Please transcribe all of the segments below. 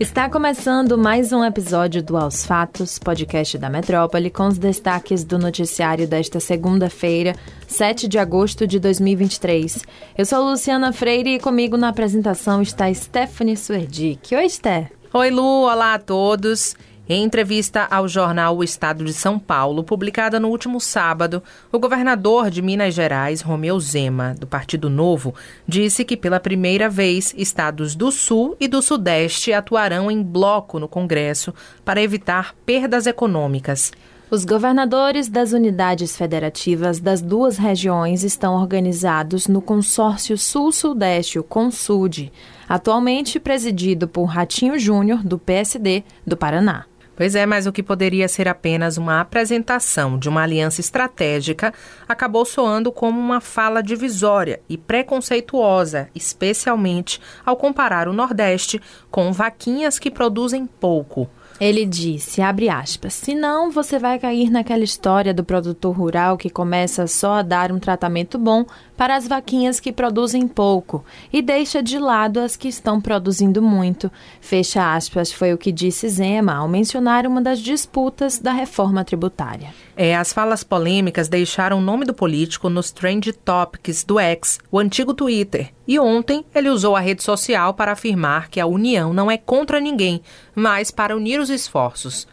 Está começando mais um episódio do Aos Fatos, podcast da Metrópole, com os destaques do noticiário desta segunda-feira, 7 de agosto de 2023. Eu sou Luciana Freire e comigo na apresentação está Stephanie Suerdick. Oi, Sté. Oi, Lu. Olá a todos. Em entrevista ao jornal O Estado de São Paulo, publicada no último sábado, o governador de Minas Gerais, Romeu Zema, do Partido Novo, disse que pela primeira vez estados do Sul e do Sudeste atuarão em bloco no Congresso para evitar perdas econômicas. Os governadores das unidades federativas das duas regiões estão organizados no Consórcio Sul-Sudeste, o CONSUD, atualmente presidido por Ratinho Júnior, do PSD do Paraná. Pois é, mas o que poderia ser apenas uma apresentação de uma aliança estratégica acabou soando como uma fala divisória e preconceituosa, especialmente ao comparar o Nordeste com vaquinhas que produzem pouco. Ele disse, abre aspas, senão você vai cair naquela história do produtor rural que começa só a dar um tratamento bom para as vaquinhas que produzem pouco e deixa de lado as que estão produzindo muito. Fecha aspas, foi o que disse Zema ao mencionar uma das disputas da reforma tributária. É, as falas polêmicas deixaram o nome do político nos Trend Topics do X, o antigo Twitter. E ontem ele usou a rede social para afirmar que a união não é contra ninguém, mas para unir os esforços.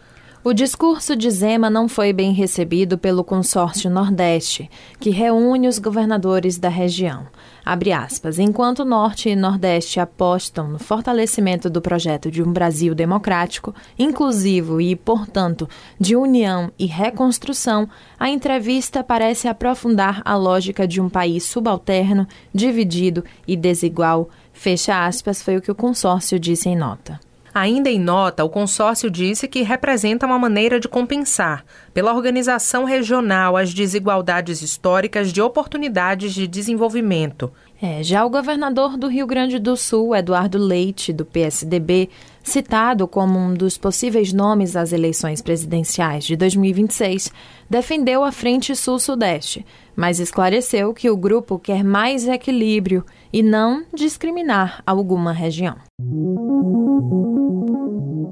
O discurso de Zema não foi bem recebido pelo consórcio Nordeste, que reúne os governadores da região. Aspas, enquanto Norte e Nordeste apostam no fortalecimento do projeto de um Brasil democrático, inclusivo e, portanto, de união e reconstrução, a entrevista parece aprofundar a lógica de um país subalterno, dividido e desigual. Fecha aspas, foi o que o consórcio disse em nota. Ainda em nota, o consórcio disse que representa uma maneira de compensar, pela organização regional, as desigualdades históricas de oportunidades de desenvolvimento. É, já o governador do Rio Grande do Sul, Eduardo Leite, do PSDB, citado como um dos possíveis nomes às eleições presidenciais de 2026, defendeu a Frente Sul-Sudeste, mas esclareceu que o grupo quer mais equilíbrio e não discriminar alguma região.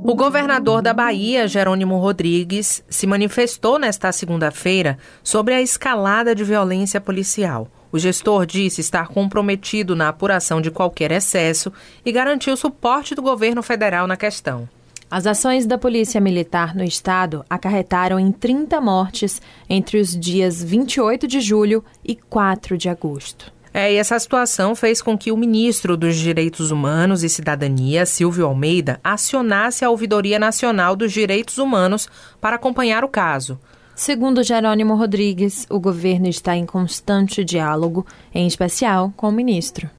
O governador da Bahia, Jerônimo Rodrigues, se manifestou nesta segunda-feira sobre a escalada de violência policial. O gestor disse estar comprometido na apuração de qualquer excesso e garantiu suporte do governo federal na questão. As ações da Polícia Militar no estado acarretaram em 30 mortes entre os dias 28 de julho e 4 de agosto. É, e essa situação fez com que o ministro dos Direitos Humanos e Cidadania, Silvio Almeida, acionasse a Ouvidoria Nacional dos Direitos Humanos para acompanhar o caso. Segundo Jerônimo Rodrigues, o governo está em constante diálogo, em especial com o ministro.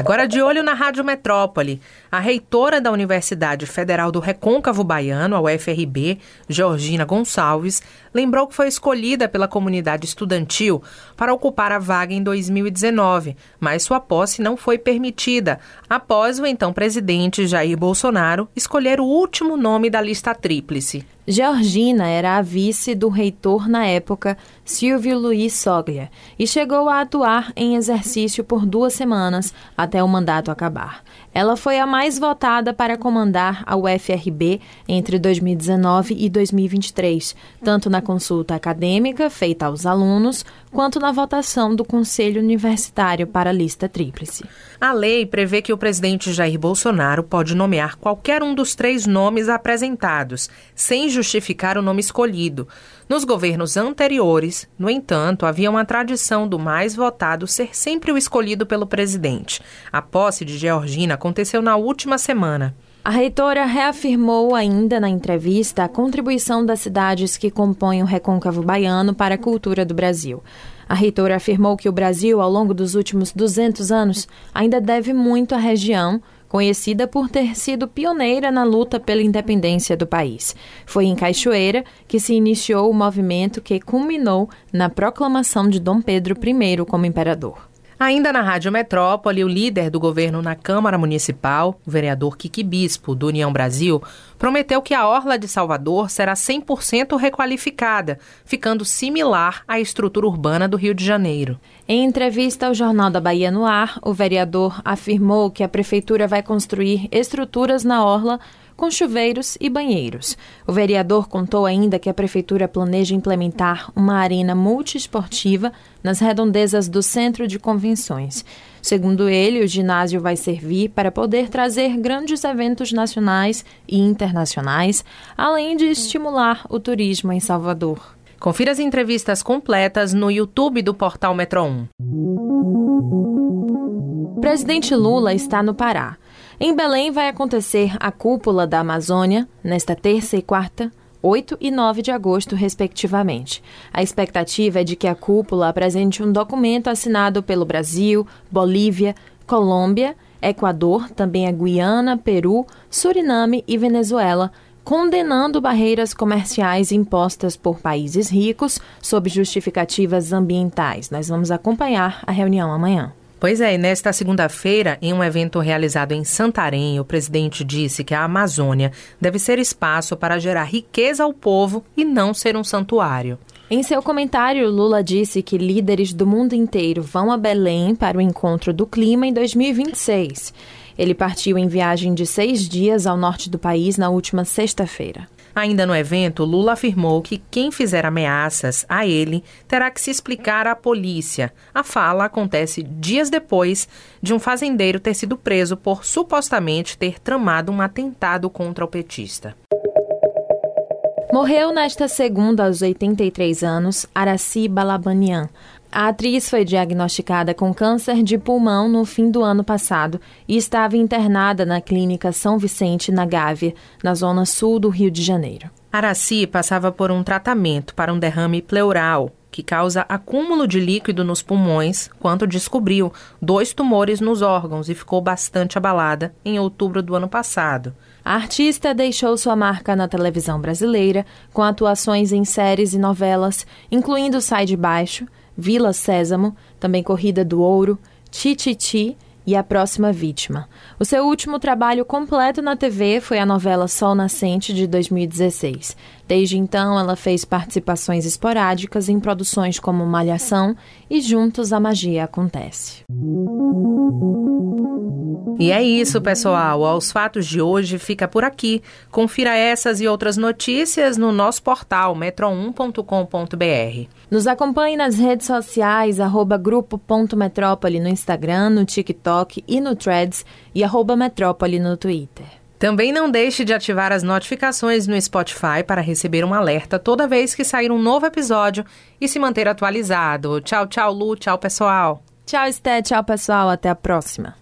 Agora de olho na Rádio Metrópole, a reitora da Universidade Federal do Recôncavo Baiano, a UFRB, Georgina Gonçalves, lembrou que foi escolhida pela comunidade estudantil para ocupar a vaga em 2019, mas sua posse não foi permitida, após o então presidente Jair Bolsonaro escolher o último nome da lista tríplice. Georgina era a vice do reitor na época, Silvio Luiz Soglia, e chegou a atuar em exercício por duas semanas até o mandato acabar. Ela foi a mais votada para comandar a UFRB entre 2019 e 2023, tanto na consulta acadêmica feita aos alunos, quanto na votação do Conselho Universitário para a lista tríplice. A lei prevê que o presidente Jair Bolsonaro pode nomear qualquer um dos três nomes apresentados, sem justificar o nome escolhido. Nos governos anteriores, no entanto, havia uma tradição do mais votado ser sempre o escolhido pelo presidente. A posse de Georgina aconteceu na última semana. A reitora reafirmou ainda na entrevista a contribuição das cidades que compõem o recôncavo baiano para a cultura do Brasil. A reitora afirmou que o Brasil, ao longo dos últimos 200 anos, ainda deve muito à região, conhecida por ter sido pioneira na luta pela independência do país. Foi em Cachoeira que se iniciou o movimento que culminou na proclamação de Dom Pedro I como imperador. Ainda na Rádio Metrópole, o líder do governo na Câmara Municipal, o vereador Kiki Bispo, do União Brasil, prometeu que a Orla de Salvador será 100% requalificada, ficando similar à estrutura urbana do Rio de Janeiro. Em entrevista ao Jornal da Bahia no Ar, o vereador afirmou que a prefeitura vai construir estruturas na Orla com chuveiros e banheiros. O vereador contou ainda que a prefeitura planeja implementar uma arena multiesportiva nas redondezas do centro de convenções. Segundo ele, o ginásio vai servir para poder trazer grandes eventos nacionais e internacionais, além de estimular o turismo em Salvador. Confira as entrevistas completas no YouTube do portal Metro 1. O presidente Lula está no Pará. Em Belém vai acontecer a cúpula da Amazônia nesta terça e quarta, 8 e 9 de agosto, respectivamente. A expectativa é de que a cúpula apresente um documento assinado pelo Brasil, Bolívia, Colômbia, Equador, também a Guiana, Peru, Suriname e Venezuela, condenando barreiras comerciais impostas por países ricos sob justificativas ambientais. Nós vamos acompanhar a reunião amanhã. Pois é, e nesta segunda-feira, em um evento realizado em Santarém, o presidente disse que a Amazônia deve ser espaço para gerar riqueza ao povo e não ser um santuário. Em seu comentário, Lula disse que líderes do mundo inteiro vão a Belém para o encontro do clima em 2026. Ele partiu em viagem de seis dias ao norte do país na última sexta-feira. Ainda no evento, Lula afirmou que quem fizer ameaças a ele terá que se explicar à polícia. A fala acontece dias depois de um fazendeiro ter sido preso por supostamente ter tramado um atentado contra o petista. Morreu nesta segunda, aos 83 anos, Araci Balabanian, a atriz foi diagnosticada com câncer de pulmão no fim do ano passado e estava internada na clínica São Vicente, na Gávea, na zona sul do Rio de Janeiro. Araci passava por um tratamento para um derrame pleural, que causa acúmulo de líquido nos pulmões, quando descobriu dois tumores nos órgãos e ficou bastante abalada em outubro do ano passado. A artista deixou sua marca na televisão brasileira, com atuações em séries e novelas, incluindo Sai de Baixo, Vila Sésamo, também Corrida do Ouro, Tititi e A Próxima Vítima. O seu último trabalho completo na TV foi a novela Sol Nascente de 2016. Desde então, ela fez participações esporádicas em produções como Malhação e Juntos a Magia Acontece. E é isso, pessoal. Aos fatos de hoje fica por aqui. Confira essas e outras notícias no nosso portal metro1.com.br. Nos acompanhe nas redes sociais, arroba grupo.metrópole no Instagram, no TikTok e no Threads e arroba metrópole no Twitter. Também não deixe de ativar as notificações no Spotify para receber um alerta toda vez que sair um novo episódio e se manter atualizado. Tchau, tchau, Lu. Tchau, pessoal. Tchau, Esté. Tchau, pessoal. Até a próxima.